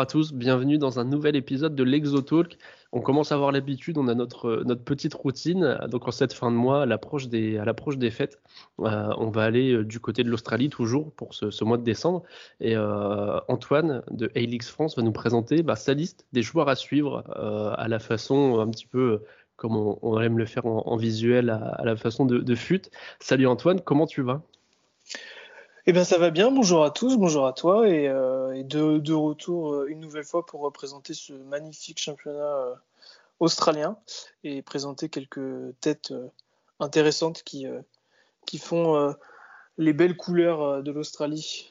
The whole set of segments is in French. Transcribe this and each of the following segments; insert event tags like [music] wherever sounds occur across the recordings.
À tous, bienvenue dans un nouvel épisode de l'Exotalk. On commence à avoir l'habitude, on a notre, notre petite routine. Donc en cette fin de mois, à l'approche des, fêtes, euh, on va aller euh, du côté de l'Australie toujours pour ce, mois de décembre. Et euh, Antoine de A-Leagues France va nous présenter bah, sa liste des joueurs à suivre à la façon un petit peu comme on, aime le faire en, visuel, à, la façon de, de FUT. Salut Antoine, comment tu vas? Eh bien, ça va bien. Bonjour à tous, bonjour à toi. Et, euh, de, retour euh, une nouvelle fois pour représenter ce magnifique championnat euh, australien et présenter quelques têtes intéressantes qui, qui font les belles couleurs de l'Australie.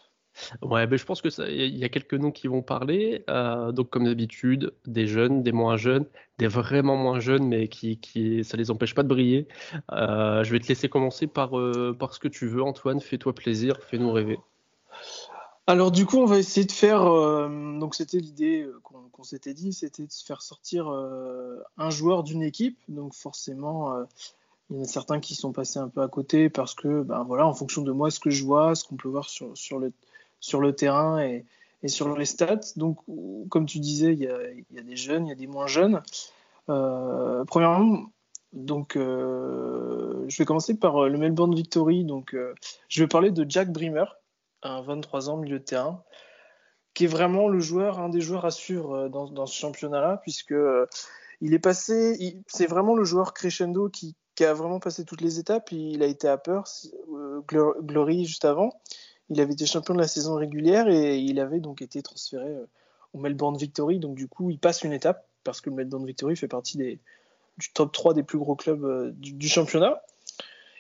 Ouais, ben je pense que il y a quelques noms qui vont parler. Euh, donc comme d'habitude, des jeunes, des moins jeunes, des vraiment moins jeunes, mais qui, qui ça les empêche pas de briller. Euh, je vais te laisser commencer par, euh, par ce que tu veux, Antoine. Fais-toi plaisir, fais-nous rêver. Alors du coup, on va essayer de faire. donc c'était l'idée qu'on s'était dit, c'était de faire sortir un joueur d'une équipe. Donc forcément. il y en a certains qui sont passés un peu à côté parce que, ben voilà, en fonction de moi, ce que je vois, ce qu'on peut voir sur, sur, le, sur le terrain et, sur les stats. Donc, comme tu disais, il y a, des jeunes, il y a des moins jeunes. Euh, premièrement, donc, euh, je vais commencer par euh, le Melbourne Victory. Donc, je vais parler de Jack Bremer, un 23 ans, milieu de terrain, qui est vraiment le joueur, un des joueurs à suivre dans, ce championnat-là, puisque il est passé, c'est vraiment le joueur crescendo qui, qui, a vraiment passé toutes les étapes. Il a été à peur, Glory juste avant. Il avait été champion de la saison régulière et il avait donc été transféré euh, au Melbourne Victory. Donc du coup, il passe une étape parce que le Melbourne Victory fait partie du top 3 des plus gros clubs euh, du, championnat.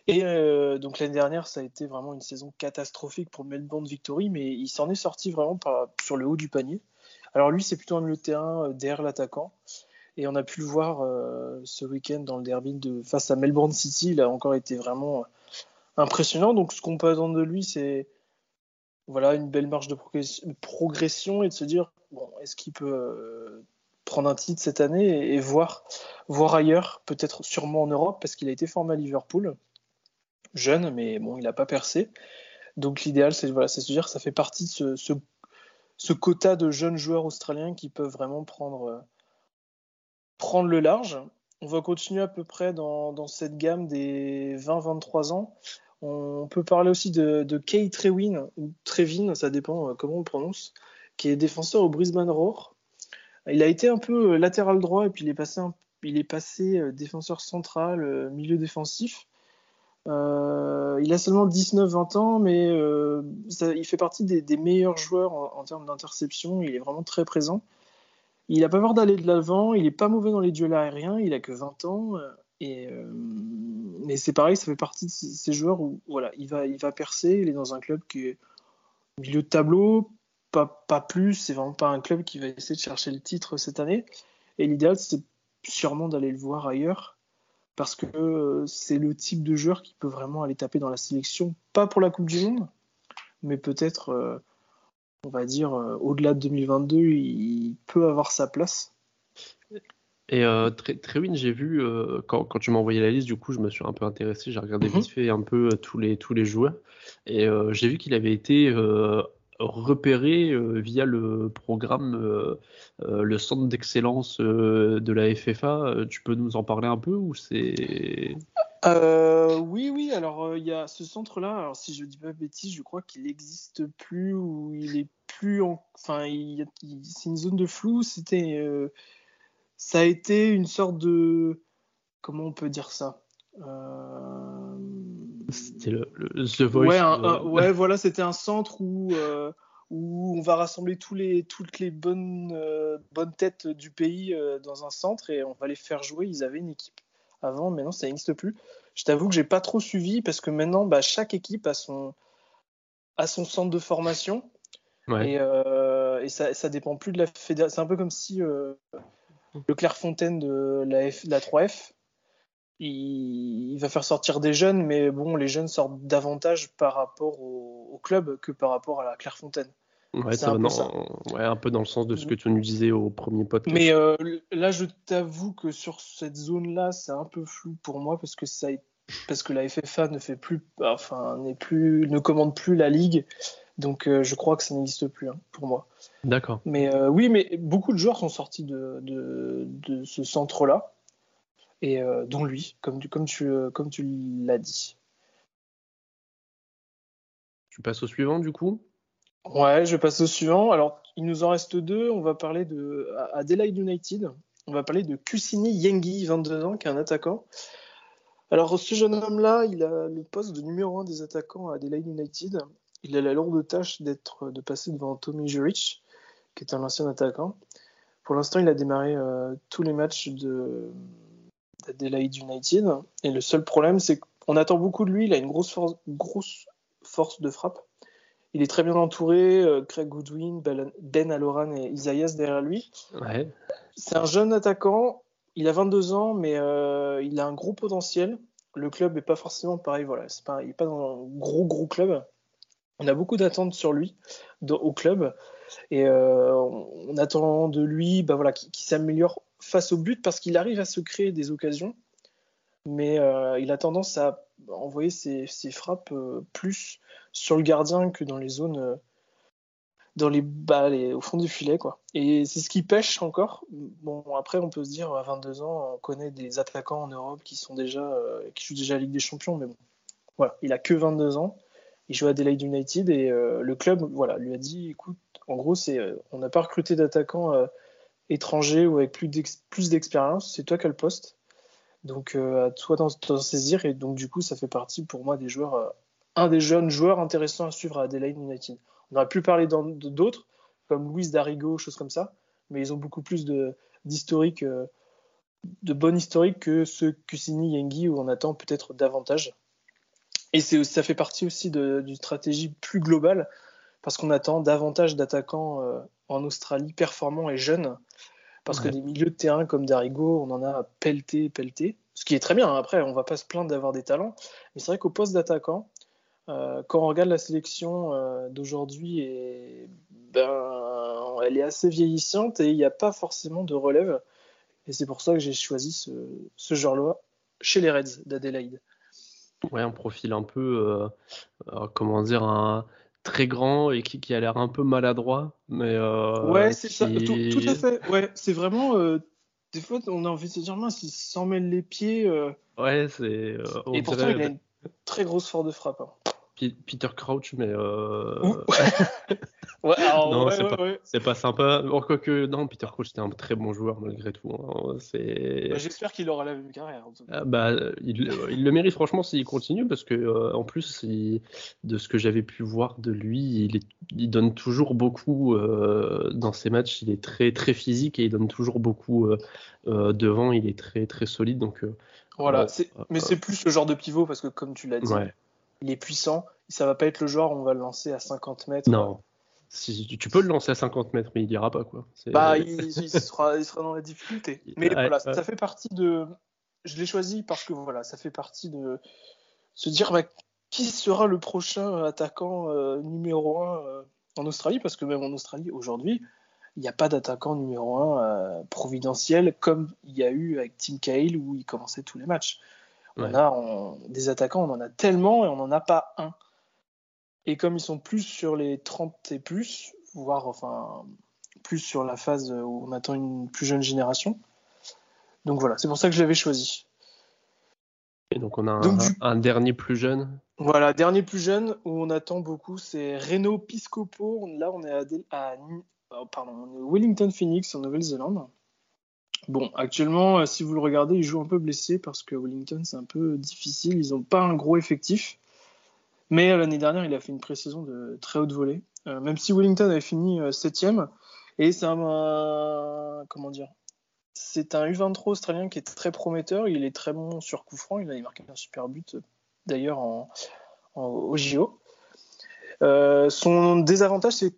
Et euh, donc l'année dernière, ça a été vraiment une saison catastrophique pour le Melbourne Victory, mais il s'en est sorti vraiment sur le haut du panier. Alors lui, c'est plutôt un milieu de terrain derrière l'attaquant. Et on a pu le voir ce week-end dans le derby de, face à Melbourne City. Il a encore été vraiment impressionnant. Donc ce qu'on peut attendre de lui, c'est voilà, une belle marge de progression et de se dire est-ce qu'il peut euh, prendre un titre cette année et, voir, ailleurs, peut-être sûrement en Europe, parce qu'il a été formé à Liverpool, jeune, mais bon, il n'a pas percé. Donc l'idéal, c'est voilà, se dire que ça fait partie de ce, quota de jeunes joueurs australiens qui peuvent vraiment prendre, euh, prendre le large. On va continuer à peu près dans, dans cette gamme des 20-23 ans on peut parler aussi de, Kay Trewin, ou Trevin, ça dépend euh, comment on le prononce, qui est défenseur au Brisbane Roar. Il a été un peu euh, latéral droit et puis il est passé, euh, défenseur central, milieu défensif. il a seulement 19-20 ans, mais il fait partie des, meilleurs joueurs en, termes d'interception. Il est vraiment très présent. Il n'a pas peur d'aller de l'avant. Il n'est pas mauvais dans les duels aériens. Il a que 20 ans. Mais c'est pareil, ça fait partie de ces, joueurs où voilà, il va, il percer. Il est dans un club qui est milieu de tableau, pas, pas plus. C'est vraiment pas un club qui va essayer de chercher le titre cette année. Et l'idéal, c'est sûrement d'aller le voir ailleurs parce que euh, c'est le type de joueur qui peut vraiment aller taper dans la sélection, pas pour la Coupe du Monde, mais peut-être, euh, on va dire, au-delà de 2022, il peut avoir sa place. Et euh, Trewin, j'ai vu, euh, quand, quand, tu m'as envoyé la liste, du coup, je me suis un peu intéressé, j'ai regardé mhm. vite fait un peu euh, tous, les, tous les joueurs. Et euh, j'ai vu qu'il avait été repéré via le programme, le centre d'excellence de la FFA. Tu peux nous en parler un peu ou c'est. oui, oui, alors il y a ce centre-là, alors si je dis pas bêtise, je crois qu'il n'existe plus ou il est plus en. Enfin, c'est une zone de flou, c'était ça a été une sorte de. Comment on peut dire ça euh, C'était le, The Voice. Ouais, ouais voilà, c'était un centre où, euh, où on va rassembler tous les, toutes les bonnes, euh, bonnes têtes du pays dans un centre et on va les faire jouer. Ils avaient une équipe avant, maintenant ça n'existe plus. Je t'avoue que j'ai pas trop suivi parce que maintenant, bah, chaque équipe a son, a son centre de formation. Et, et ça, ça dépend plus de la fédération. C'est un peu comme si le Clairefontaine de la, F, la 3F, il, va faire sortir des jeunes, mais bon, les jeunes sortent davantage par rapport au, club que par rapport à la Clairefontaine. Ouais, ça un, peu ouais, un peu dans le sens de ce que tu nous disais au premier podcast. Mais euh, là, je t'avoue que sur cette zone-là, c'est un peu flou pour moi parce que ça, parce que la FFA ne fait plus, enfin, n'est plus, ne commande plus la ligue. Donc je crois que ça n'existe plus hein, pour moi. D'accord. Mais oui, mais beaucoup de joueurs sont sortis de, de, ce centre-là, et dont lui, comme, comme tu, comme tu l'as dit. Tu passes au suivant du coup? Ouais, je passe au suivant. Alors, il nous en reste deux. On va parler de Adelaide United. On va parler de Kusini Yengi, 22 ans, qui est un attaquant. Alors, ce jeune homme-là, il a le poste de numéro 1 des attaquants à Adelaide United. Il a la lourde tâche d'être, de passer devant Tommy Juric, qui est un ancien attaquant. Pour l'instant, il a démarré euh, tous les matchs de, d'Adelaide United. Et le seul problème, c'est qu'on attend beaucoup de lui. Il a une grosse force, grosse force de frappe. Il est très bien entouré, euh, Craig Goodwin, Ben Aloran et Isaias derrière lui. C'est un jeune attaquant, il a 22 ans, mais euh, il a un gros potentiel. Le club n'est pas forcément pareil, voilà, pas, il n'est pas dans un gros gros club. On a beaucoup d'attentes sur lui au club et euh, on attend de lui bah, voilà, qu'il s'améliore face au but parce qu'il arrive à se créer des occasions, mais il a tendance à envoyer ses, frappes plus sur le gardien que dans les zones euh, dans les balles au fond du filet quoi. Et c'est ce qui pêche encore. Bon après on peut se dire à 22 ans on connaît des attaquants en Europe qui sont déjà euh, qui jouent déjà la Ligue des Champions mais bon voilà il a que 22 ans. Il joue à Adelaide United et euh, le club voilà lui a dit écoute en gros c'est on n'a pas recruté d'attaquants étrangers ou avec plus d'expérience c'est toi qui as le poste donc à toi d'en saisir et donc du coup ça fait partie pour moi des joueurs un des jeunes joueurs intéressants à suivre à Adelaide United. On aurait pu parler d'autres, comme Luis Darigo, choses comme ça, mais ils ont beaucoup plus d'historique, euh, de, bon historique que ceux Kusini Yengi où on attend peut-être davantage. Et ça fait partie aussi d'une stratégie plus globale parce qu'on attend davantage d'attaquants euh, en Australie performants et jeunes. Parce que des milieux de terrain comme Darigo, on en a pelleté, pelleté. Ce qui est très bien. Hein. Après, on va pas se plaindre d'avoir des talents. Mais c'est vrai qu'au poste d'attaquant, euh, quand on regarde la sélection euh, d'aujourd'hui, ben, elle est assez vieillissante et il n'y a pas forcément de relève. Et c'est pour ça que j'ai choisi ce, ce genre-là chez les Reds d'Adelaide. Ouais, un profil un peu, euh, comment dire, un très grand et qui, a l'air un peu maladroit. Mais, ouais, c'est ça, tout, à fait. Ouais, c'est vraiment. des fois, on a envie de se dire, mince, il s'en mêle les pieds. Ouais, c'est. et pourtant, il a une très grosse force de frappe. Hein. Peter Crouch, mais. Euh... [laughs] ouais, non, c'est pas, sympa. Encore que, non, Peter Crouch, c'était un très bon joueur malgré tout. Hein. Bah, j'espère qu'il aura la même carrière. Ah, bah, il, le mérite franchement s'il continue parce que, euh, en plus, de ce que j'avais pu voir de lui, il, il donne toujours beaucoup euh, dans ses matchs. Il est très, très physique et il donne toujours beaucoup euh, devant. Il est très, très solide. Donc, voilà, mais c'est plus le genre de pivot parce que, comme tu l'as dit il est puissant. Ça va pas être le joueur on va le lancer à 50 mètres. Non. Si, tu peux le lancer à 50 mètres, mais il ira pas quoi. Bah, [laughs] il, sera, il, sera, dans la difficulté. Mais voilà, ça fait partie de. Je l'ai choisi parce que voilà, ça fait partie de se dire bah, qui sera le prochain attaquant euh, numéro 1 euh, en Australie, parce que même en Australie aujourd'hui, il n'y a pas d'attaquant numéro 1 euh, providentiel comme il y a eu avec Tim Cahill où il commençait tous les matchs. On a des attaquants, on en a tellement et on n'en a pas un. Et comme ils sont plus sur les 30 et plus, voire enfin plus sur la phase où on attend une plus jeune génération. Donc voilà, c'est pour ça que je l'avais choisi. Et donc on a un, dernier plus jeune. Voilà, dernier plus jeune où on attend beaucoup, c'est Reno Piscopo. Là, on est à, à oh, pardon, Wellington Phoenix en Nouvelle-Zélande. Bon, actuellement, euh, si vous le regardez, il joue un peu blessé parce que Wellington, c'est un peu difficile. Ils n'ont pas un gros effectif. Mais euh, l'année dernière, il a fait une pré-saison de très haute volée. Euh, même si Wellington avait fini septième. Et c'est un, comment dire? C'est un U23 australien qui est très prometteur. Il est très bon sur coup franc. Il a marqué un super but d'ailleurs en, au JO. son désavantage, c'est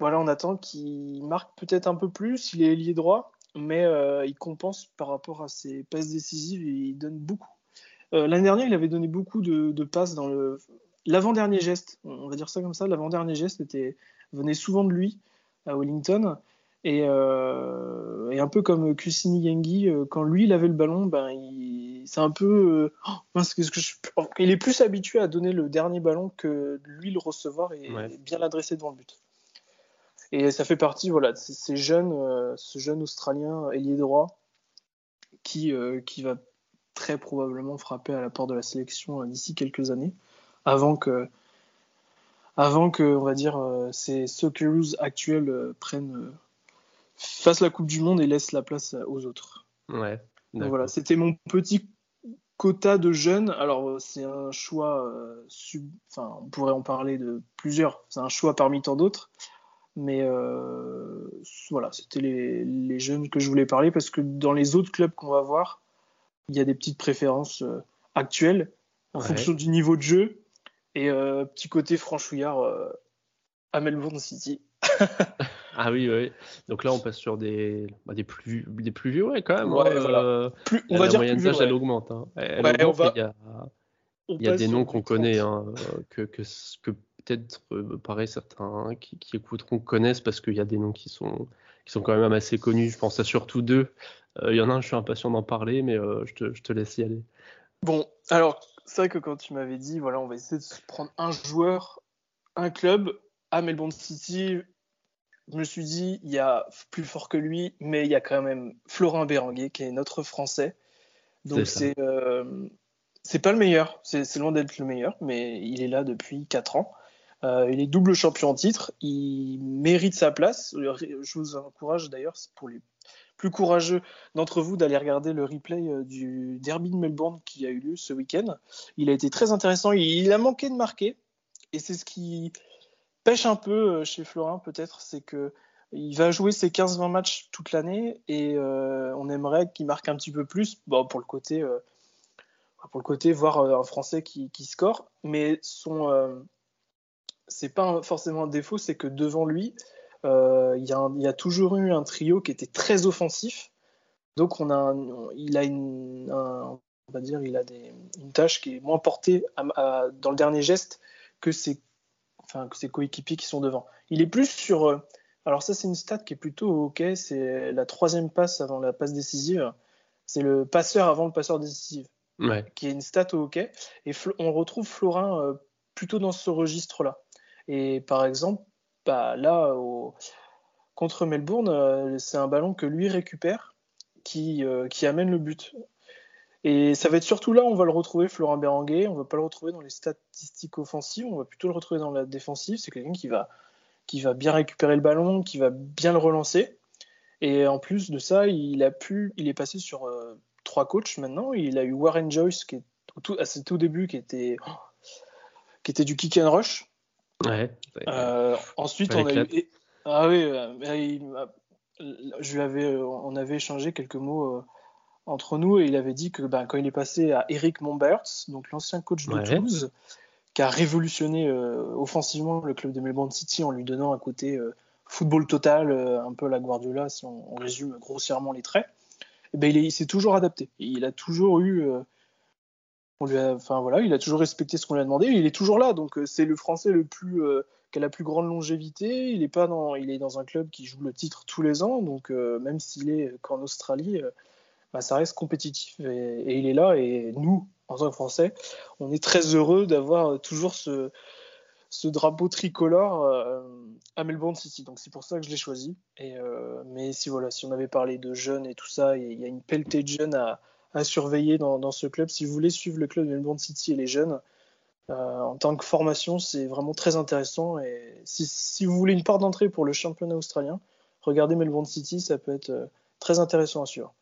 voilà, on attend qu'il marque peut-être un peu plus. Il est lié droit mais euh, il compense par rapport à ses passes décisives et il donne beaucoup. Euh, l'année dernière, il avait donné beaucoup de, passes dans le l'avant-dernier geste, on va dire ça comme ça, l'avant-dernier geste était, venait souvent de lui à Wellington. Et, euh, un peu comme Kusini Yengi, quand lui il avait le ballon, ben, c'est un peu. Oh, que je... Il est plus habitué à donner le dernier ballon que lui le recevoir et bien l'adresser devant le but. Et ça fait partie voilà, de ces jeunes, euh, ce jeune Australien ailier droit qui, euh, qui va très probablement frapper à la porte de la sélection d'ici quelques années, avant que, avant que on va dire, ces Socceroos actuels prennent fasse la Coupe du Monde et laisse la place aux autres. Ouais. voilà, c'était mon petit quota de jeunes. Alors c'est un choix, euh, sub... enfin on pourrait en parler de plusieurs. C'est un choix parmi tant d'autres, mais euh, voilà, c'était les, jeunes que je voulais parler parce que dans les autres clubs qu'on va voir, il y a des petites préférences euh, actuelles en fonction du niveau de jeu et petit côté franchouillard à Melbourne City. [laughs] Ah oui, oui. Donc là, on passe sur des, bah, des, plus, des plus vieux, ouais, quand même. Ouais, hein, voilà. Euh, plus, on va la dire moyenne d'âge, elle augmente. Hein. Elle augmente va... Il y a, il y a des noms qu'on connaît, hein, que, que, que peut-être, euh, pareil, certains qui, qui, écouteront connaissent parce qu'il y a des noms qui sont, qui sont quand même assez connus. Je pense à surtout deux. Euh, il y en a un, je suis impatient d'en parler, mais je, te, je te laisse y aller. Bon, alors, c'est vrai que quand tu m'avais dit, voilà, on va essayer de se prendre un joueur, un club à Melbourne City, je me suis dit, il y a plus fort que lui, mais il y a quand même Florin Béranguet, qui est notre Français. Donc c'est euh, c'est pas le meilleur, c'est loin d'être le meilleur, mais il est là depuis 4 ans. Euh, il est double champion en titre, il mérite sa place. Je vous encourage d'ailleurs, pour les plus courageux d'entre vous, d'aller regarder le replay euh, du derby de Melbourne qui a eu lieu ce week-end. Il a été très intéressant, il a manqué de marquer, et c'est ce qui pêche un peu euh, chez Florin, peut-être, c'est que il va jouer ses 15-20 matchs toute l'année et euh, on aimerait qu'il marque un petit peu plus. Bon, pour le côté euh, pour le côté voir un Français qui, score. Mais son c'est pas forcément un défaut c'est que devant lui il y, a toujours eu un trio qui était très offensif donc on a il a une on va dire il a une tâche qui est moins portée dans le dernier geste que ses enfin ses coéquipiers qui sont devant. Il est plus sur. Euh, alors ça c'est une stat qui est plutôt ok, c'est la troisième passe avant la passe décisive. C'est le passeur avant le passeur décisif, qui est une stat au ok. Et on retrouve Florin euh, plutôt dans ce registre-là. Et par exemple, bah, là contre Melbourne, euh, c'est un ballon que lui récupère, qui, qui amène le but. Et ça va être surtout là, on va le retrouver, Florent Béranguet. On va pas le retrouver dans les statistiques offensives, on va plutôt le retrouver dans la défensive. C'est quelqu'un qui va, bien récupérer le ballon, qui va bien le relancer. Et en plus de ça, il a pu, il est passé sur euh, trois coachs maintenant. Il a eu Warren Joyce qui est à ses tout débuts, qui était, qui était du kick and rush. Ouais. Euh, ensuite, on a eu, ah oui, euh, je lui avais, on avait échangé quelques mots entre nous et il avait dit que ben, quand il est passé à Eric Momberts, donc l'ancien coach de Toulouse, qui a révolutionné euh, offensivement le club de Melbourne City en lui donnant un côté euh, football total, euh, un peu la Guardiola si on, résume grossièrement les traits, et eh ben, il s'est toujours adapté. Il a toujours eu. Il a toujours respecté ce qu'on lui a demandé. il est toujours là, donc c'est le Français le plus qui a la plus grande longévité. Il est pas dans, il est dans un club qui joue le titre tous les ans, donc même s'il est qu'en Australie, bah, ça reste compétitif et, il est là. Et nous, en tant que Français, on est très heureux d'avoir toujours ce, ce drapeau tricolore euh, à Melbourne City. Donc c'est pour ça que je l'ai choisi. Euh, mais si voilà, si on avait parlé de jeunes et tout ça, il y a une pelletée de jeunes à, à surveiller dans, dans, ce club. Si vous voulez suivre le club de Melbourne City et les jeunes, euh, en tant que formation, c'est vraiment très intéressant. Et si, si vous voulez une part d'entrée pour le championnat australien, regardez Melbourne City, ça peut être très intéressant à suivre.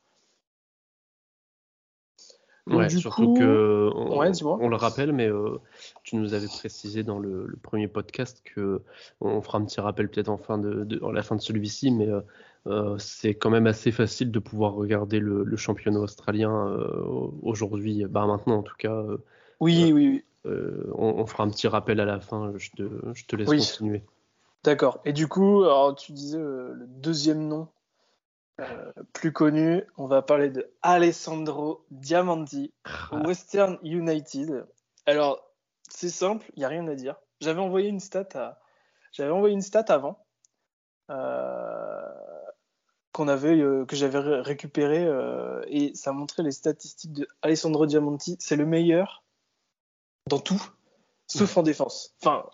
Ouais, surtout que on, le rappelle, mais euh, tu nous avais précisé dans le, premier podcast que on fera un petit rappel peut-être en fin de, la fin de celui-ci, mais euh, euh, c'est quand même assez facile de pouvoir regarder le, championnat australien aujourd'hui, bah maintenant en tout cas. oui, oui, oui. On, fera un petit rappel à la fin. Je te, je te laisse continuer. D'accord. Et du coup, alors, tu disais le deuxième nom euh, plus connu, on va parler de Alessandro Diamanti, ah. Western United. Alors, c'est simple, il n'y a rien à dire. J'avais envoyé une stat à... J'avais envoyé une stat avant. Euh, qu'on avait, que j'avais récupéré et ça montrait les statistiques de Alessandro Diamanti. C'est le meilleur dans tout, sauf en défense. Enfin,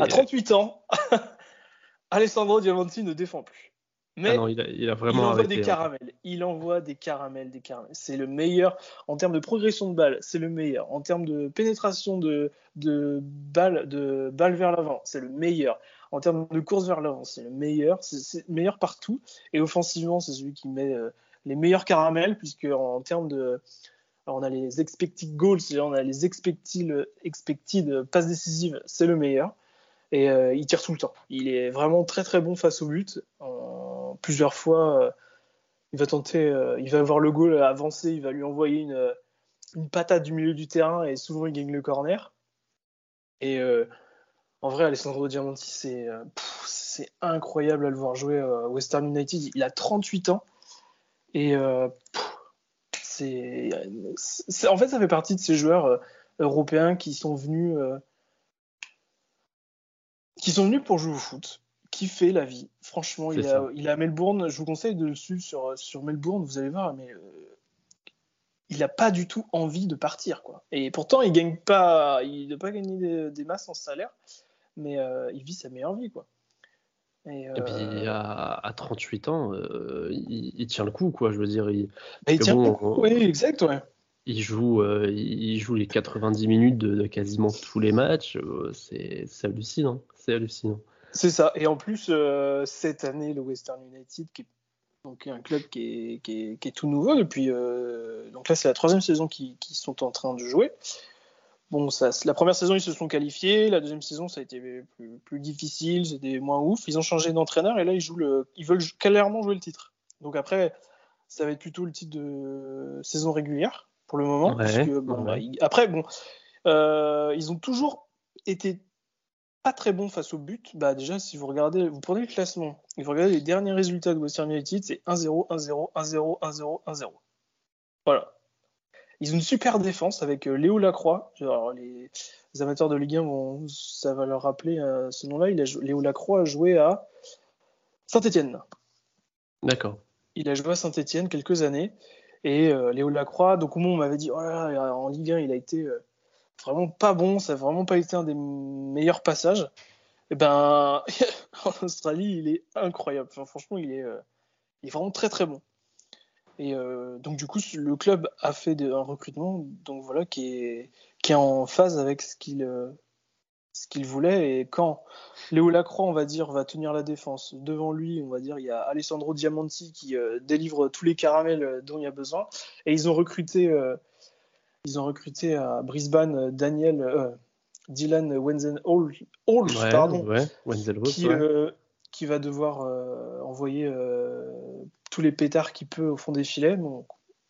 à 38 ans, [laughs] Alessandro Diamanti ne défend plus. Mais ah il, a, vraiment envoie des hein. caramels. Il envoie des caramels, des caramels. C'est le meilleur en termes de progression de balle. C'est le meilleur en termes de pénétration de, de balles de balle vers l'avant. C'est le meilleur en termes de course vers l'avant. C'est le meilleur. C'est le meilleur partout. Et offensivement, c'est celui qui met euh, les meilleurs caramels puisque en, termes de on a les expected goals, on a les expected, expected passes décisives, c'est le meilleur et euh, il tire tout le temps. Il est vraiment très très bon face au but. Plusieurs fois, euh, il va tenter, il va avoir le goal avancer, il va lui envoyer une, une, patate du milieu du terrain et souvent il gagne le corner. Et en vrai, Alessandro Diamanti, c'est c'est incroyable à le voir jouer à Western United. Il a 38 ans et c'est en fait ça fait partie de ces joueurs européens qui sont venus qui sont venus pour jouer au foot, qui fait la vie. Franchement, il, est à Melbourne. Je vous conseille de le suivre sur, sur Melbourne, vous allez voir, mais euh, il n'a pas du tout envie de partir. Quoi. Et pourtant, il gagne pas, il ne pas gagner des, masses en salaire, mais euh, il vit sa meilleure vie. Quoi. Et, puis euh, à, 38 ans, il, tient le coup, quoi. Je veux dire, il, il tient le coup. Oui, exact, ouais il joue, euh, il joue les 90 minutes de, quasiment tous les matchs. Euh, c'est hallucinant. C'est hallucinant. C'est ça. Et en plus, euh, cette année, le Western United, qui est donc un club qui est, qui est, tout nouveau depuis. donc là, c'est la troisième saison qu'ils sont en train de jouer. Bon, ça, la première saison, ils se sont qualifiés. La deuxième saison, ça a été plus, plus difficile, c'était moins ouf. Ils ont changé d'entraîneur et là, ils, jouent le, ils veulent clairement jouer le titre. Donc après, ça va être plutôt le titre de saison régulière pour le moment. Bah, après, bon, euh, ils ont toujours été pas très bons face au but. Bah, déjà, si vous regardez, vous prenez le classement et vous regardez les derniers résultats de Western United, c'est 1-0, 1-0, 1-0, 1-0, 1-0. Voilà. Ils ont une super défense avec euh, Léo Lacroix. les, amateurs de Ligue 1 vont, ça va leur rappeler euh, ce nom-là. Léo Lacroix a joué à Saint-Etienne. D'accord. Il a joué à Saint-Etienne quelques années et euh, Léo Lacroix. Donc, au moment on m'avait dit, oh en Ligue 1, il a été euh, vraiment pas bon, ça n'a vraiment pas été un des meilleurs passages. Et eh ben, [laughs] en Australie, il est incroyable. franchement, il est, il est vraiment très très bon. Et donc, du coup, le club a fait un recrutement donc voilà, qui, est, qui est en phase avec ce qu'il ce qu'il voulait. Et quand Léo Lacroix, on va dire, va tenir la défense, devant lui, on va dire, il y a Alessandro Diamanti qui euh, délivre tous les caramels euh, dont il y a besoin. Et ils ont recruté, euh, ils ont recruté à Brisbane Daniel, Dylan Wenzel Hall, pardon, qui, qui, va devoir envoyer tous les pétards qu'il peut au fond des filets.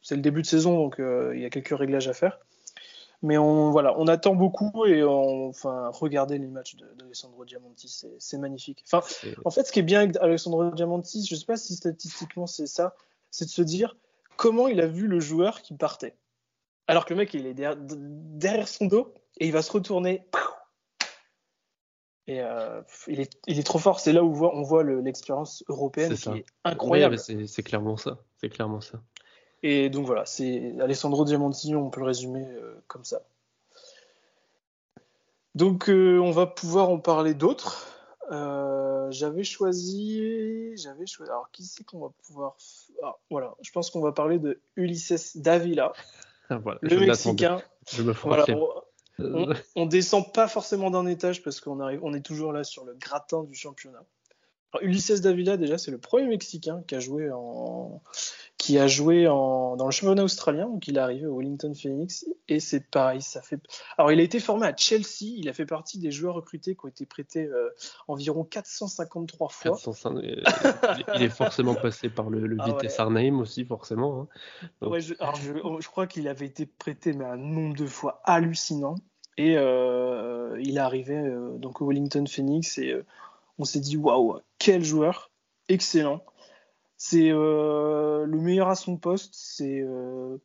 c'est le début de saison, donc il y a quelques réglages à faire. Mais on, voilà, on attend beaucoup et on, enfin, regardez les matchs d'Alessandro Diamanti, c'est magnifique. Enfin, en fait, ce qui est bien avec Alessandro Diamanti, je ne sais pas si statistiquement c'est ça, c'est de se dire comment il a vu le joueur qui partait. Alors que le mec, il est derrière, son dos et il va se retourner. Et euh, il, est, il, est, trop fort. C'est là où on voit, on voit l'expérience européenne qui est incroyable. c'est clairement ça. C'est clairement ça. Et donc voilà, c'est Alessandro Diamantini, on peut le résumer euh, comme ça. Donc euh, on va pouvoir en parler d'autres. J'avais choisi, j'avais choisi. Alors qui c'est qu'on va pouvoir ah, Voilà, je pense qu'on va parler de Ulises Davila, [laughs] le Mexicain. Je me voilà, on, on, descend pas forcément d'un étage parce qu'on est toujours là sur le gratin du championnat. Alors, Ulises Davila, déjà, c'est le premier Mexicain qui a joué en, qui a joué en, dans le championnat australien, donc il est arrivé au Wellington Phoenix, et c'est pareil, ça fait. Alors il a été formé à Chelsea, il a fait partie des joueurs recrutés qui ont été prêtés euh, environ 453 fois. il est forcément passé par le, le ah Vitesse Arnhem aussi, forcément. Hein. je, alors je, crois qu'il avait été prêté mais un nombre de fois hallucinant, et euh, il est arrivé euh, donc au Wellington Phoenix, et on s'est dit waouh, quel joueur, excellent. C'est euh, le meilleur à son poste. C'est euh,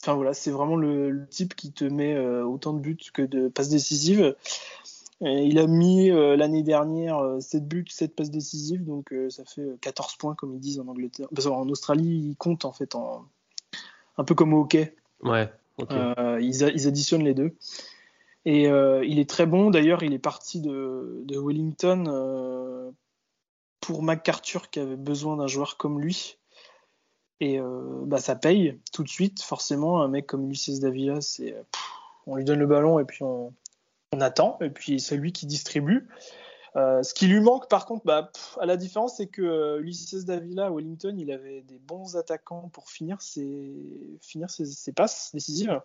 enfin voilà, c'est vraiment le, type qui te met euh, autant de buts que de passes décisives. il a mis l'année dernière 7 buts, 7 passes décisives, donc ça fait 14 points comme ils disent en Angleterre. Parce qu'en Australie, ils comptent en fait en... un peu comme au hockey. Ouais. ils, additionnent les deux. Et il est très bon. D'ailleurs, il est parti de, Wellington pour MacArthur qui avait besoin d'un joueur comme lui. Et euh, bah, ça paye tout de suite, forcément. Un mec comme Lucis Davila, c'est on lui donne le ballon et puis on, attend. Et puis c'est lui qui distribue. Euh, ce qui lui manque, par contre, bah, à la différence, c'est que euh, Ulysses Davila à Wellington, il avait des bons attaquants pour finir ses, finir ses, passes décisives.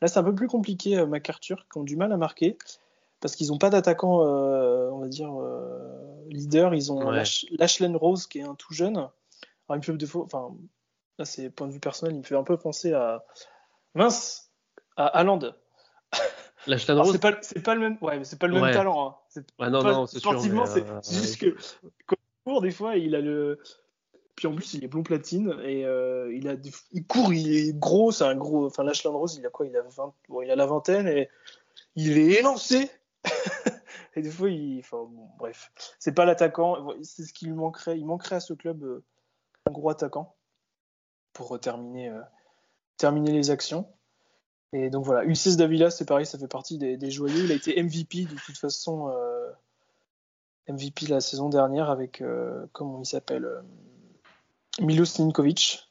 Là, c'est un peu plus compliqué, MacArthur, qui ont du mal à marquer parce qu'ils n'ont pas d'attaquant, on va dire, leader. Ils ont Lachlan Rose, qui est un tout jeune. Alors, il me fait enfin, Là, c'est point de vue personnel, il me fait un peu penser à. Mince À Haaland. [laughs] Rose c'est pas, c'est pas le même, ouais, c'est pas le même talent. Hein. C'est non, non, c'est Sportivement, c'est euh, juste que quand il court, des fois, il a le. Puis en plus, il est blond platine et euh, il, a il court, il est gros, c'est un gros. Enfin, Lachlan Rose, il a quoi il a, 20... bon, il a la vingtaine et il est élancé. [laughs] et des fois, il. Enfin, bon, bref. C'est pas l'attaquant, c'est ce qu'il manquerait. Il manquerait à ce club euh, un gros attaquant pour terminer, euh, terminer les actions. Et donc voilà, Ulysses Davila, c'est pareil, ça fait partie des, joyeux. Il a été MVP de toute façon, euh, MVP la saison dernière avec, euh, comment il s'appelle, Milos Ninkovic.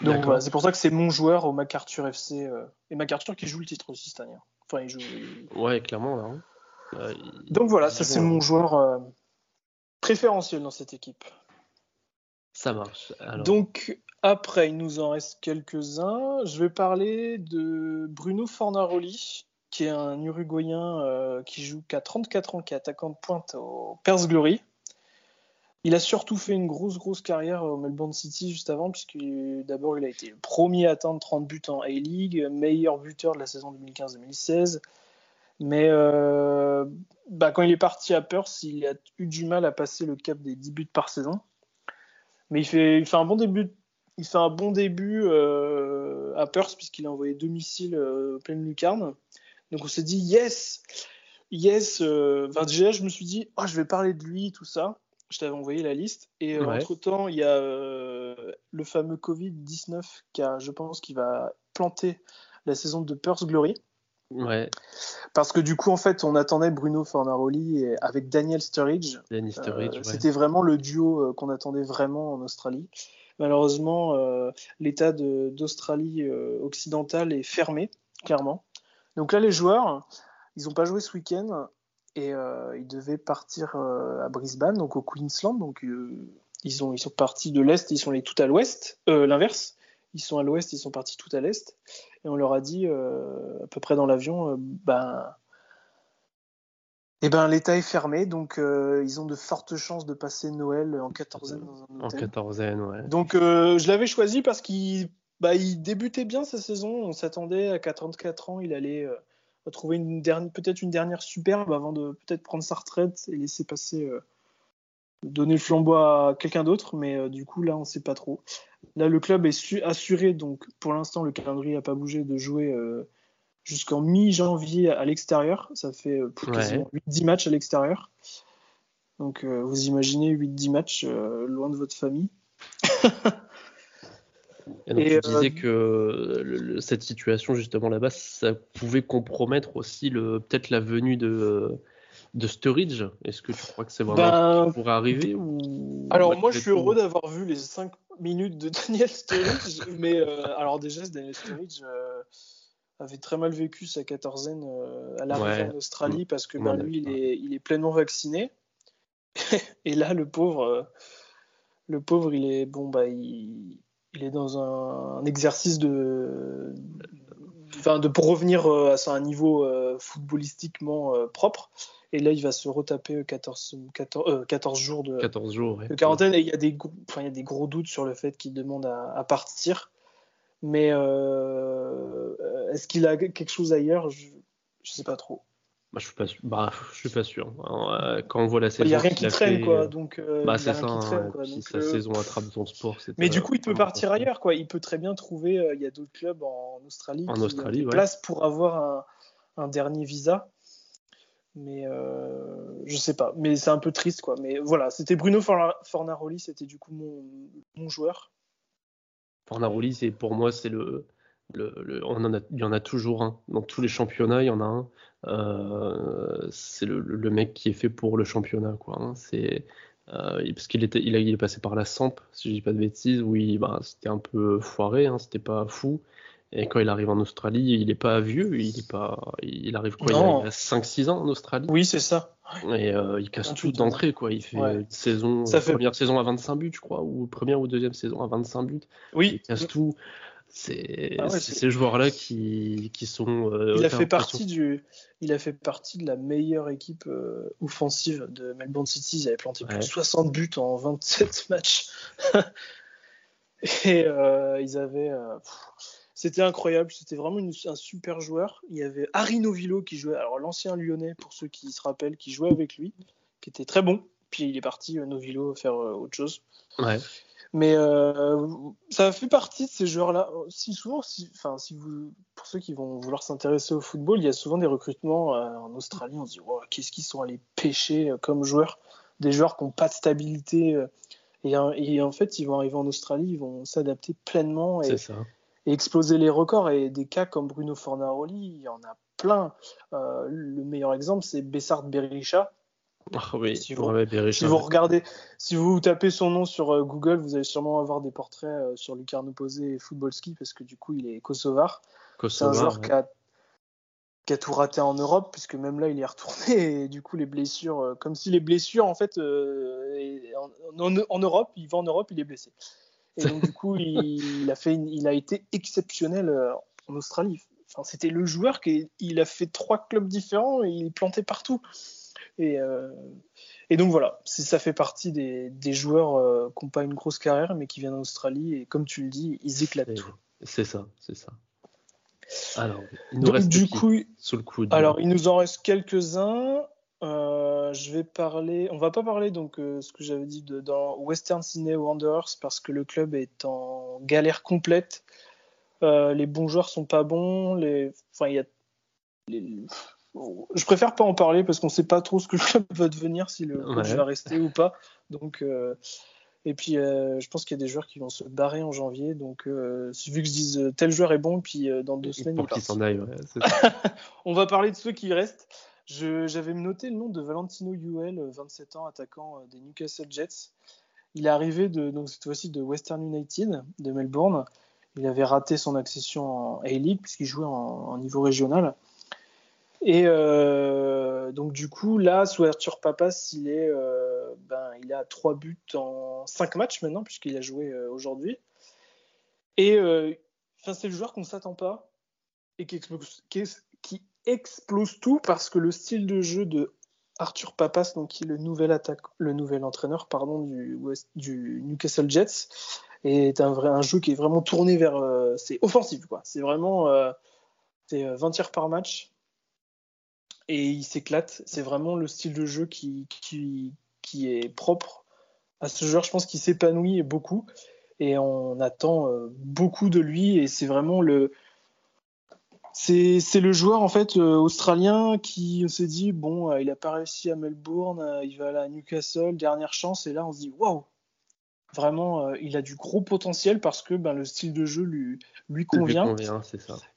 Donc voilà, c'est pour ça que c'est mon joueur au MacArthur FC. et MacArthur qui joue le titre aussi cette année. Hein. Enfin, il joue. Ouais, clairement, là. Hein. Donc voilà, ça c'est mon joueur préférentiel dans cette équipe. Ça marche. Donc après, il nous en reste quelques-uns. Je vais parler de Bruno Fornaroli, qui est un Uruguayen euh, qui joue qu'à 34 ans, qui est attaquant de pointe au Perth Glory. Il a surtout fait une grosse, grosse carrière au Melbourne City juste avant, puisque d'abord il a été le premier à atteindre 30 buts en A-League, meilleur buteur de la saison 2015-2016. Mais euh, bah, quand il est parti à Perth, il a eu du mal à passer le cap des 10 buts par saison. Mais il fait, il fait un bon début il fait un bon début euh, à Perth puisqu'il a envoyé deux missiles euh, pleine lucarne. Donc on s'est dit yes, yes. Euh, déjà je me suis dit oh, je vais parler de lui tout ça. Je t'avais envoyé la liste et entre temps il y a le fameux Covid 19 qui a, je pense, qui va planter la saison de Perth Glory. Ouais. Parce que du coup, en fait, on attendait Bruno Fornaroli avec Daniel Sturridge. Daniel Sturridge C'était vraiment le duo qu'on attendait vraiment en Australie. Malheureusement, euh, l'État d'Australie euh, occidentale est fermé, clairement. Donc là, les joueurs, ils n'ont pas joué ce week-end et euh, ils devaient partir à Brisbane, donc au Queensland. Donc ils, ils sont partis de l'Est, ils sont allés tout à l'Ouest, l'inverse. Ils sont à l'Ouest, ils sont partis tout à l'Est. Et on leur a dit, à peu près dans l'avion, ben eh ben, l'État est fermé, donc euh, ils ont de fortes chances de passer Noël en quatorzaine dans un hôtel. En quatorzaine, ouais. Donc euh, je l'avais choisi parce qu'il bah, il débutait bien sa saison. On s'attendait à 44 ans, il allait euh, trouver une dernière, peut-être une dernière superbe avant de peut-être prendre sa retraite et laisser passer, donner le flambeau à quelqu'un d'autre. Mais du coup là, on ne sait pas trop. Là, le club est assuré, donc pour l'instant, le calendrier n'a pas bougé de jouer jusqu'en mi-janvier à l'extérieur. Ça fait 8-10 euh, matchs à l'extérieur. Donc euh, vous imaginez 8-10 matchs euh, loin de votre famille. Et donc tu disais que cette situation justement là-bas, ça pouvait compromettre aussi peut-être la venue de, de Sturridge. Est-ce que tu crois que c'est vraiment ben, pourrait arriver ou... Alors moi je suis heureux d'avoir vu les 5 minutes de Daniel Sturridge, mais alors déjà Daniel Sturridge avait très mal vécu sa quatorzaine euh, à l'arrivée en Australie mm. parce que ben, lui, il est, il est, pleinement vacciné. [laughs] et là, le pauvre, euh, le pauvre, il est bon, bah, il, il est dans un, exercice de, enfin, de pour revenir euh, à un niveau footballistiquement propre. Et là, il va se retaper 14, 14, 14 jours de, 14 jours, de quarantaine. Et il y, a des, enfin, il y a des gros doutes sur le fait qu'il demande à, à partir. Mais euh, est-ce qu'il a quelque chose ailleurs? Je ne sais pas trop. Bah, je suis pas. Bah, je suis pas sûr. Euh, quand on voit la saison, il n'y a rien qui traîne, quoi. Donc, euh, bah, c'est ça. Traîne, quoi. si sa saison attrape son sport, Mais du coup, il peut partir ailleurs, quoi. Il peut très bien trouver. Il y a d'autres clubs en Australie en qui Australie, ont des places pour avoir un, un, dernier visa. Mais euh, je sais pas. Mais c'est un peu triste, quoi. Mais voilà, c'était Bruno Fornaroli, c'était du coup mon, mon joueur. Fornaroli, c'est pour moi, c'est le, le, on en a, il y en a toujours un. Dans tous les championnats, il y en a un. Euh, c'est le, mec qui est fait pour le championnat, quoi. Hein. C'est euh, parce qu'il était, il, a, il, est passé par la Samp, si je dis pas de bêtises, oui, bah, c'était un peu foiré, hein, c'était pas fou. Et quand il arrive en Australie, il est pas vieux, il est pas, il arrive quoi, il a, 5-6 ans en Australie? Oui, c'est ça. Et euh, il casse tout d'entrée, quoi. Il fait une saison, ça fait... première saison à 25 buts, je crois, ou première ou deuxième saison à 25 buts. Oui. Il casse tout. C'est ah ces joueurs-là qui, qui sont. Euh, il a fait partie du, il a fait partie de la meilleure équipe euh, offensive de Melbourne City. Ils avaient planté plus de 60 buts en 27 matchs. [laughs] Et euh, ils avaient. C'était incroyable. C'était vraiment un super joueur. Il y avait Harry Novillo qui jouait. Alors l'ancien Lyonnais, pour ceux qui se rappellent, qui jouait avec lui, qui était très bon. Puis il est parti Novillo faire autre chose. Ouais. Mais euh, ça fait partie de ces joueurs-là. Si souvent, si, enfin, si vous, pour ceux qui vont vouloir s'intéresser au football, il y a souvent des recrutements euh, en Australie. On se dit, qu'est-ce qu'ils sont allés pêcher euh, comme joueurs Des joueurs qui n'ont pas de stabilité. Et, et, en fait, ils vont arriver en Australie, ils vont s'adapter pleinement et, et, exploser les records. Et des cas comme Bruno Fornaroli, il y en a plein. le meilleur exemple, c'est Bessard Berisha ah oui, si, vous, regardez, si vous tapez son nom sur euh, Google, vous allez sûrement avoir des portraits euh, sur Lucarno Posé et Football Ski parce que du coup il est kosovar. C'est un joueur qui, a, tout raté en Europe puisque même là il est retourné [laughs] et du coup les blessures, euh, comme si les blessures en fait en, Europe, il va en Europe, il est blessé. Et donc du coup il, a fait, il a été exceptionnel en Australie. Enfin, c'était le joueur qui il a fait trois clubs différents et il est planté partout. Et, euh, et donc voilà, ça fait partie des, des joueurs euh, qui n'ont pas une grosse carrière, mais qui viennent en Australie et comme tu le dis, ils éclatent tout. C'est ça, c'est ça. Alors, il nous reste du coup, sous le coup. Alors, il nous en reste quelques-uns. Euh, je vais parler, on va pas parler donc ce que j'avais dit de, dans Western Sydney Wanderers parce que le club est en galère complète. les bons joueurs sont pas bons. Les, enfin, il y a les, je préfère pas en parler parce qu'on sait pas trop ce que le club [laughs] va devenir, si le coach va rester ou pas. Donc, euh, et puis, euh, je pense qu'il y a des joueurs qui vont se barrer en janvier. Donc, euh, vu que je dise tel joueur est bon, puis dans deux semaines, il s'en aille. [laughs] On va parler de ceux qui restent. J'avais noté le nom de Valentino Yuel, 27 ans, attaquant des Newcastle Jets. Il est arrivé de, donc cette fois-ci de Western United de Melbourne. Il avait raté son accession en A-League puisqu'il jouait en, niveau régional. Et euh, donc du coup, là, sous Arthur Papas, il est, euh, ben, il a trois buts en cinq matchs maintenant, puisqu'il a joué euh, aujourd'hui. Et c'est le joueur qu'on ne s'attend pas et qui explose, qui, explose, tout parce que le style de jeu de Arthur Papas, donc qui est le nouvel entraîneur pardon du, Newcastle Jets, est un vrai jeu qui est vraiment tourné vers c'est offensif quoi. C'est vraiment c'est 20 tirs par match et il s'éclate. C'est vraiment le style de jeu qui, qui, qui, est propre à ce joueur. Je pense qu'il s'épanouit beaucoup et on attend euh, beaucoup de lui et c'est vraiment le c'est, le joueur en fait euh, australien qui s'est dit bon euh, il a pas réussi à Melbourne il va aller à Newcastle dernière chance et là on se dit waouh Vraiment, euh, il a du gros potentiel parce que ben, le style de jeu lui, lui convient.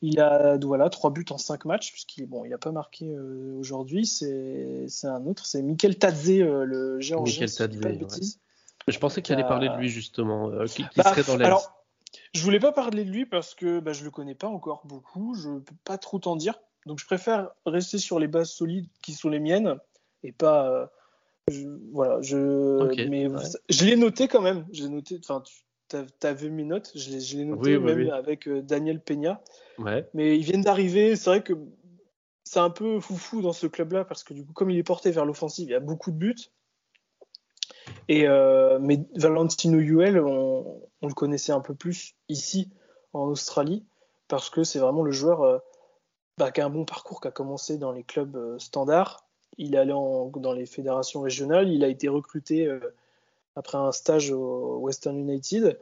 Il a voilà, trois buts en cinq matchs, puisqu'il bon, il n'a pas marqué euh, aujourd'hui. C'est un autre, c'est Mikel Tadze, euh, le géorgien. Mikel Je pensais qu'il allait parler de lui justement, qui, bah, serait dans Alors, je voulais pas parler de lui parce que bah, je le connais pas encore beaucoup, je peux pas trop t'en dire. Donc je préfère rester sur les bases solides qui sont les miennes et pas voilà, je, mais je l'ai noté quand même. J'ai noté, enfin, tu as, vu mes notes, je l'ai noté même avec euh, Daniel Peña. Ouais. Mais ils viennent d'arriver, c'est vrai que c'est un peu foufou dans ce club-là parce que du coup, comme il est porté vers l'offensive, il y a beaucoup de buts. Et euh, mais Valentino Yuel, on, le connaissait un peu plus ici en Australie parce que c'est vraiment le joueur euh, bah, qui a un bon parcours, qui a commencé dans les clubs standards il est allé dans les fédérations régionales. Il a été recruté euh, après un stage au Western United.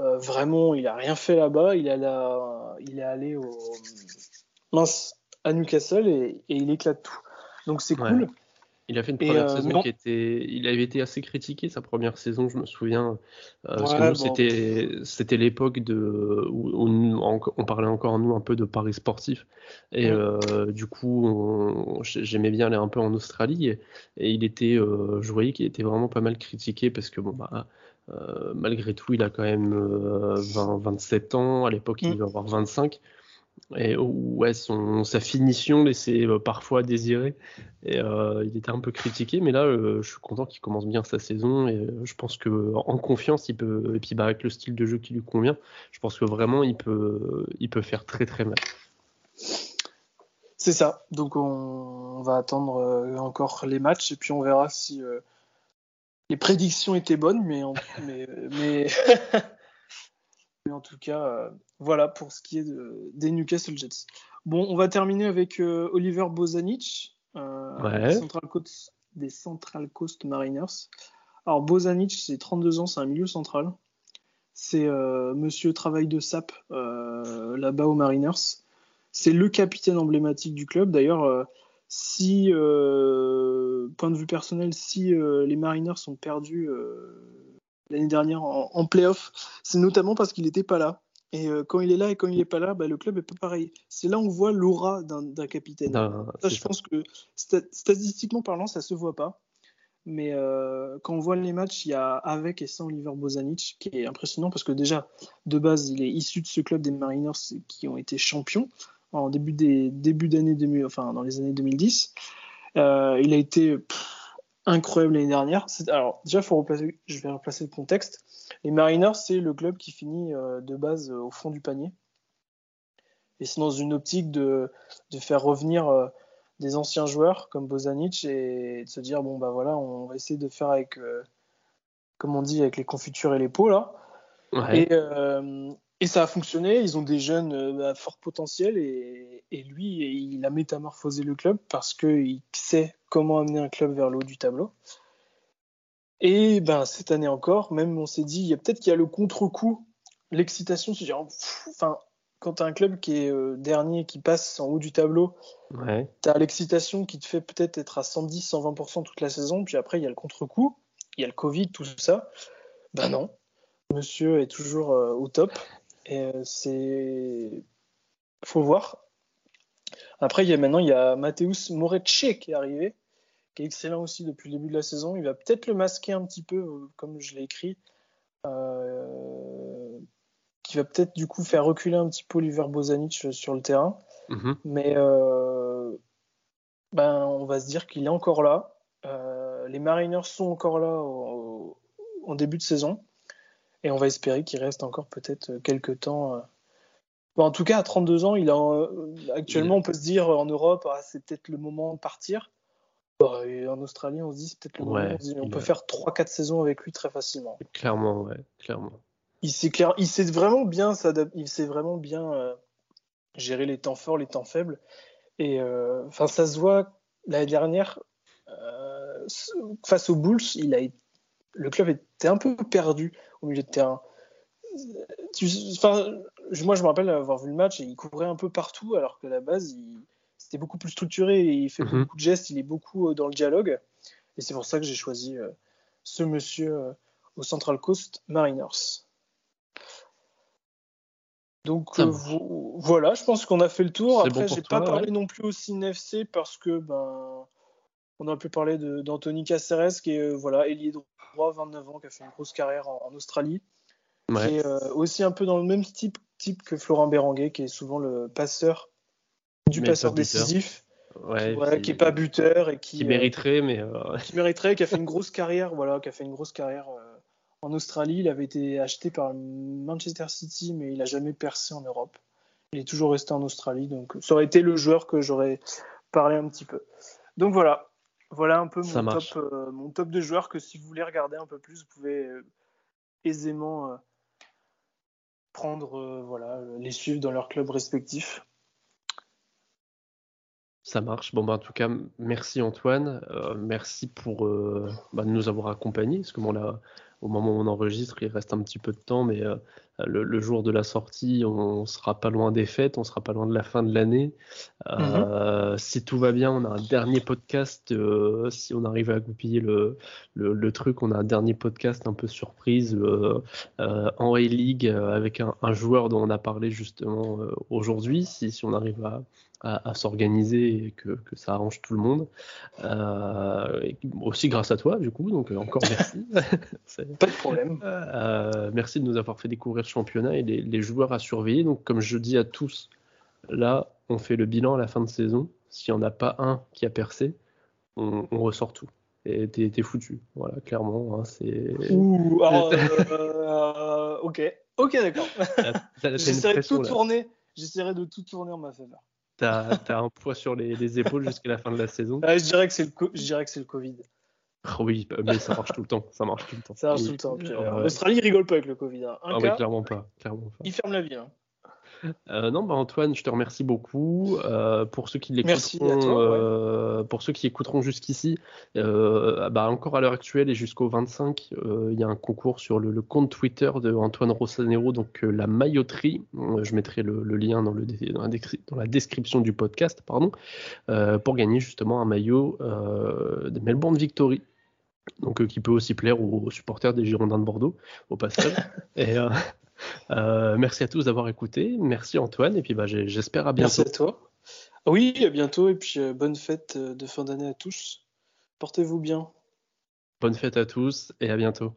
Euh, vraiment, il a rien fait là-bas. Il, il est allé au, mince, à Newcastle et, il éclate tout. Donc c'est cool. Il a fait une première saison qui était. Il avait été assez critiqué sa première saison, je me souviens. parce que nous, c'était, c'était l'époque de où, on, parlait encore nous un peu de paris sportif. Et du coup, j'aimais bien aller un peu en Australie. Et, il était, je voyais qu'il était vraiment pas mal critiqué parce que bon bah. malgré tout, il a quand même 20, 27 ans. À l'époque, il mm. devait avoir 25 et ouais, son, sa finition laissait euh, parfois désirer. Et euh, il était un peu critiqué, mais là, euh, je suis content qu'il commence bien sa saison. Et je pense que en confiance, il peut, et puis bah, avec le style de jeu qui lui convient, je pense que vraiment, il peut, il peut faire très très mal. C'est ça. Donc on, va attendre encore les matchs et puis on verra si les prédictions étaient bonnes, mais, mais, [laughs] mais en tout cas, euh, voilà pour ce qui est des Newcastle Jets. Bon, on va terminer avec euh, Oliver Bozanic, euh, des, Central Coast Mariners. Alors, Bozanic, c'est 32 ans, c'est un milieu central. C'est monsieur travail de sap là-bas aux Mariners. C'est le capitaine emblématique du club. D'ailleurs, si, point de vue personnel, si les Mariners sont perdus l'année dernière en, en playoff, c'est notamment parce qu'il n'était pas là. Et euh, quand il est là et quand il n'est pas là, bah, le club est pas pareil. C'est là où on voit l'aura d'un capitaine. ça, je pense que statistiquement parlant, ça se voit pas. Mais euh, quand on voit les matchs, il y a avec et sans Oliver Bozanic, qui est impressionnant parce que déjà, de base, il est issu de ce club des Mariners qui ont été champions en début des début d'année enfin dans les années 2010. Euh, il a été incroyable l'année dernière. Alors, déjà, faut replacer, je vais replacer le contexte. Les Mariners, c'est le club qui finit euh, de base euh, au fond du panier. Et c'est dans une optique de, de faire revenir euh, des anciens joueurs comme Bozanic et de se dire bon, bah voilà, on va essayer de faire avec, comme on dit, avec les confitures et les pots là. Et, et ça a fonctionné. Ils ont des jeunes à fort potentiel et, lui, il a métamorphosé le club parce qu'il sait comment amener un club vers le haut du tableau. Et ben cette année encore, même on s'est dit, il y a peut-être qu'il y a le contre-coup, l'excitation, dire, enfin, quand tu as un club qui est euh, dernier, qui passe en haut du tableau, tu as l'excitation qui te fait peut-être être à 110, 120% toute la saison, puis après il y a le contre-coup, il y a le Covid, tout ça. Ben non, monsieur est toujours euh, au top. Et euh, c'est. Faut voir. Après, il y a, maintenant, il y a Mateusz Moretche qui est arrivé, qui est excellent aussi depuis le début de la saison. Il va peut-être le masquer un petit peu, euh, comme je l'ai écrit. Euh, qui va peut-être du coup faire reculer un petit peu Oliver Bozanic sur le terrain. Mhm. Mais ben, on va se dire qu'il est encore là. les Mariners sont encore là en début de saison. Et on va espérer qu'il reste encore peut-être euh, quelques temps. Euh. en tout cas, à 32 ans, il a, euh, actuellement, on peut se dire en Europe, ah, c'est peut-être le moment de partir. Bah, et en Australie, on se dit, c'est peut-être le moment. On, peut faire 3-4 saisons avec lui très facilement. Clairement, ouais, clairement. Il sait, clair, il sait vraiment bien, il sait vraiment bien gérer les temps forts, les temps faibles. Et enfin, ça se voit l'année dernière, face aux Bulls, il a, le club était un peu perdu au milieu de terrain. enfin, moi, je me rappelle avoir vu le match et il couvrait un peu partout, alors que la base, c'était beaucoup plus structuré et il fait mhm. beaucoup de gestes, il est beaucoup euh, dans le dialogue. Et c'est pour ça que j'ai choisi euh, ce monsieur euh, au Central Coast Mariners. Donc voilà, je pense qu'on a fait le tour. Après, j'ai pas parlé non plus au CNFC parce que ben on a pu parler d'Anthony Caceres qui est voilà ailier droit 29 ans, qui a fait une grosse carrière en, Australie. Qui est euh, aussi un peu dans le même type, type que Florent Béranguet, qui est souvent le passeur du passeur décisif. qui est pas buteur et qui, qui mériterait, mais euh, [laughs] qui mériterait, qui a fait une grosse carrière, voilà, qui a fait une grosse carrière euh, en Australie. Il avait été acheté par Manchester City, mais il a jamais percé en Europe. Il est toujours resté en Australie, donc ça aurait été le joueur que j'aurais parlé un petit peu. Donc voilà, voilà un peu mon top, euh, mon top, de joueurs que si vous voulez regarder un peu plus, vous pouvez euh, aisément euh, prendre, voilà, les suivre dans leur club respectif. Ça marche. Bon, bah, en tout cas, merci Antoine. merci pour bah, nous avoir accompagnés. Parce que bon, là, au moment où on enregistre, il reste un petit peu de temps, mais le, jour de la sortie, on sera pas loin des fêtes, on sera pas loin de la fin de l'année. Euh, mhm. Si tout va bien, on a un dernier podcast. Euh, si on arrive à goupiller le, le, truc, on a un dernier podcast un peu surprise euh, en A-League avec un, un, joueur dont on a parlé justement aujourd'hui. Si, si on arrive à, à, s'organiser et que, que, ça arrange tout le monde. Euh, aussi grâce à toi, du coup, donc euh, encore [laughs] merci. [laughs] Pas de problème. Euh, merci de nous avoir fait découvrir championnat et les, les, joueurs à surveiller. Donc, comme je dis à tous, là, on fait le bilan à la fin de saison. S'il n'y en a pas un qui a percé, on, on ressort tout. Et t'es foutu. Voilà, clairement. Hein, c'est. Ouh, [laughs] euh, ok, ok, d'accord. [laughs] J'essaierai de tout tourner. J'essaierai de tout tourner en ma faveur. T'as as un poids sur les, épaules jusqu'à la fin de la saison. je dirais que c'est le, je dirais que c'est le Covid. [laughs] Oui, mais ça marche tout le temps. Ça marche tout le temps. Ça marche tout le temps. Euh, L'Australie rigole pas avec le Covid. Hein. Un ah clairement pas. Clairement pas. Il ferme la vie. Hein. Euh, non, bah Antoine, je te remercie beaucoup. Euh, pour ceux qui l'écouteront, euh, pour ceux qui écouteront jusqu'ici, bah encore à l'heure actuelle et jusqu'au 25, il y a un concours sur le, compte Twitter de Antoine Rossanero, donc la mailloterie. je mettrai le, lien dans, le, dans, la dans, la description du podcast, pardon, pour gagner justement un maillot de Melbourne Victory donc qui peut aussi plaire aux, supporters des Girondins de Bordeaux au passage. [laughs] et, euh, merci à tous d'avoir écouté. Merci Antoine. Et puis bah, j'espère à bientôt. Merci à toi. Oui, à bientôt. Et puis euh, bonne fête euh, de fin d'année à tous. Portez-vous bien. Bonne fête à tous et à bientôt.